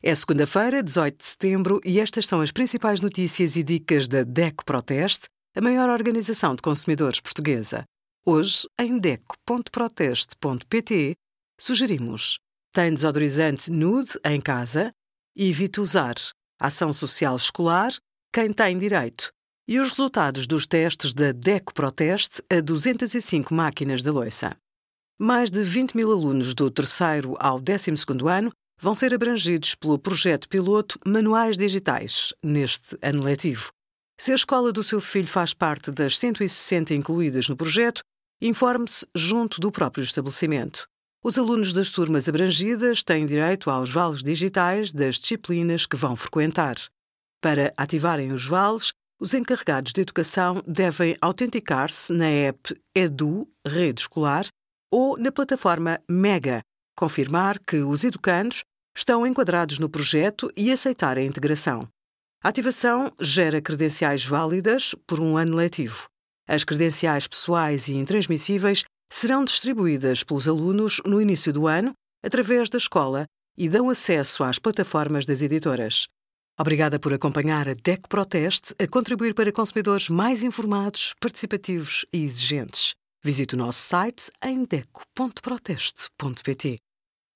É segunda-feira, 18 de setembro, e estas são as principais notícias e dicas da DECO Proteste, a maior organização de consumidores portuguesa. Hoje, em DECO.proteste.pt, sugerimos: tem desodorizante nude em casa? Evite usar. Ação social escolar? Quem tem direito? E os resultados dos testes da DECO Proteste a 205 máquinas da loiça. Mais de 20 mil alunos do terceiro ao 12 ano vão ser abrangidos pelo projeto piloto Manuais Digitais neste ano letivo. Se a escola do seu filho faz parte das 160 incluídas no projeto, informe-se junto do próprio estabelecimento. Os alunos das turmas abrangidas têm direito aos vales digitais das disciplinas que vão frequentar. Para ativarem os vales, os encarregados de educação devem autenticar-se na app Edu Rede Escolar ou na plataforma Mega, confirmar que os educandos estão enquadrados no projeto e aceitar a integração. A ativação gera credenciais válidas por um ano letivo. As credenciais pessoais e intransmissíveis serão distribuídas pelos alunos no início do ano, através da escola, e dão acesso às plataformas das editoras. Obrigada por acompanhar a DEC Proteste a contribuir para consumidores mais informados, participativos e exigentes. Visite o nosso site em deco.proteste.pt.